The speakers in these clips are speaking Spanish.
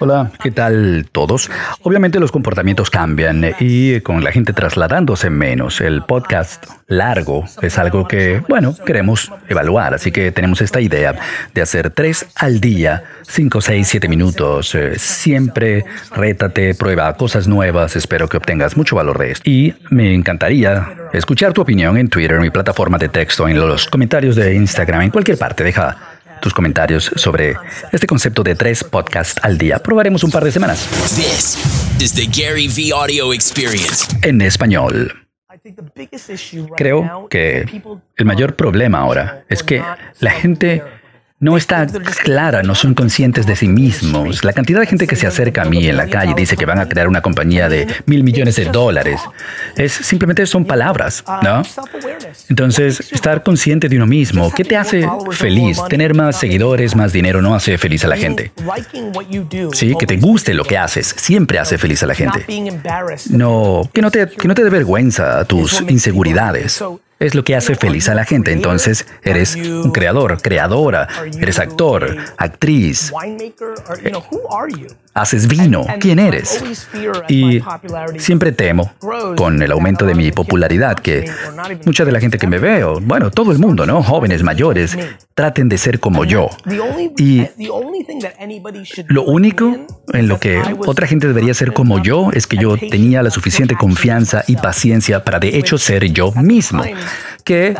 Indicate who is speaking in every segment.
Speaker 1: Hola, ¿qué tal todos? Obviamente los comportamientos cambian y con la gente trasladándose menos, el podcast largo es algo que, bueno, queremos evaluar, así que tenemos esta idea de hacer tres al día, cinco, seis, siete minutos. Eh, siempre rétate, prueba cosas nuevas, espero que obtengas mucho valor de esto. Y me encantaría escuchar tu opinión en Twitter, mi plataforma de texto, en los comentarios de Instagram, en cualquier parte. Deja tus comentarios sobre este concepto de tres podcasts al día. Probaremos un par de semanas. Gary Audio Experience. En español. Creo que el mayor problema ahora es que la gente no está clara, no son conscientes de sí mismos. La cantidad de gente que se acerca a mí en la calle dice que van a crear una compañía de mil millones de dólares, es simplemente son palabras, ¿no? Entonces, estar consciente de uno mismo, ¿qué te hace feliz? Tener más seguidores, más dinero no hace feliz a la gente. Sí, que te guste lo que haces, siempre hace feliz a la gente. No, que no te, que no te dé vergüenza tus inseguridades es lo que hace feliz a la gente. Entonces, eres un creador, creadora, eres actor, actriz. Haces vino. ¿Quién eres? Y siempre temo, con el aumento de mi popularidad, que mucha de la gente que me veo, bueno, todo el mundo, ¿no? Jóvenes, mayores, traten de ser como yo. Y lo único en lo que otra gente debería ser como yo es que yo tenía la suficiente confianza y paciencia para de hecho ser yo mismo que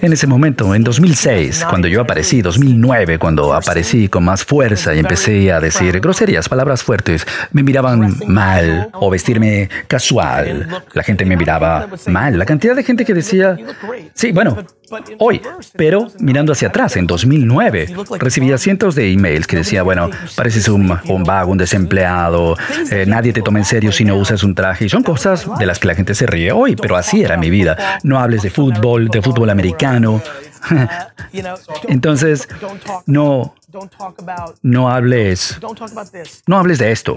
Speaker 1: en ese momento, en 2006, cuando yo aparecí, 2009, cuando aparecí con más fuerza y empecé a decir groserías, palabras fuertes, me miraban mal o vestirme casual. La gente me miraba mal. La cantidad de gente que decía, sí, bueno, hoy, pero mirando hacia atrás, en 2009, recibía cientos de emails que decía, bueno, pareces un, vago, un desempleado, eh, nadie te toma en serio si no usas un traje. Y son cosas de las que la gente se ríe hoy, pero así era mi vida. No hables de fútbol, de fútbol americano. Entonces, no, no hables, no hables de esto.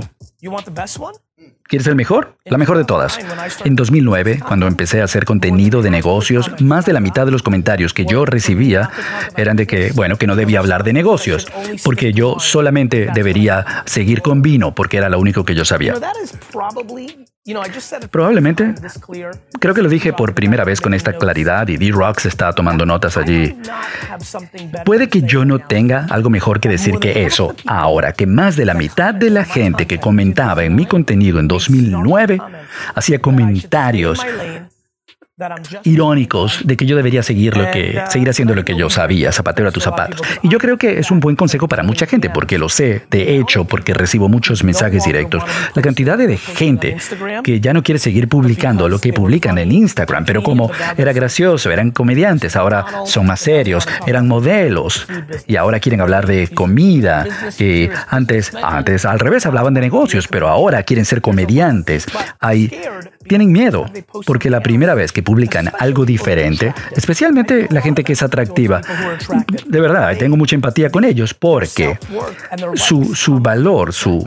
Speaker 1: ¿Quieres el mejor? La mejor de todas. En 2009, cuando empecé a hacer contenido de negocios, más de la mitad de los comentarios que yo recibía eran de que, bueno, que no debía hablar de negocios, porque yo solamente debería seguir con vino, porque era lo único que yo sabía. Probablemente, creo que lo dije por primera vez con esta claridad y D-Rocks está tomando notas allí. Puede que yo no tenga algo mejor que decir que eso, ahora que más de la mitad de la gente que comentaba en mi contenido en 2009 hacía comentarios irónicos de que yo debería seguir lo que seguir haciendo lo que yo sabía, zapatero a tus zapatos. Y yo creo que es un buen consejo para mucha gente porque lo sé, de hecho, porque recibo muchos mensajes directos. La cantidad de gente que ya no quiere seguir publicando lo que publican en Instagram, pero como era gracioso, eran comediantes, ahora son más serios, eran modelos y ahora quieren hablar de comida. Y antes, antes al revés hablaban de negocios, pero ahora quieren ser comediantes. Hay tienen miedo, porque la primera vez que publican algo diferente, especialmente la gente que es atractiva, de verdad, tengo mucha empatía con ellos, porque su, su valor, su,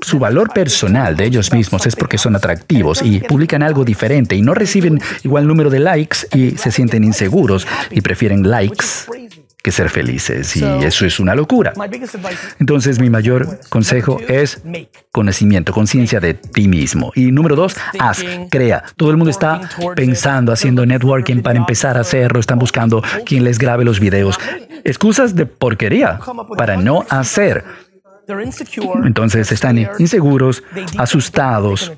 Speaker 1: su valor personal de ellos mismos es porque son atractivos y publican algo diferente y no reciben igual número de likes y se sienten inseguros y prefieren likes que ser felices y eso es una locura. Entonces mi mayor consejo es conocimiento, conciencia de ti mismo. Y número dos, haz, crea. Todo el mundo está pensando, haciendo networking para empezar a hacerlo, están buscando quien les grabe los videos. Excusas de porquería para no hacer. Entonces están inseguros, asustados,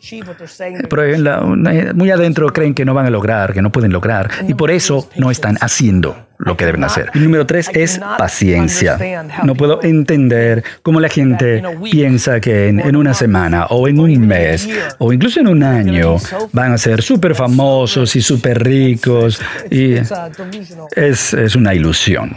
Speaker 1: pero muy adentro creen que no van a lograr, que no pueden lograr, y por eso no están haciendo lo que deben hacer. Y número tres es paciencia. No puedo entender cómo la gente piensa que en, una semana o en un mes o incluso en un año van a ser súper famosos y súper ricos y es, es una ilusión.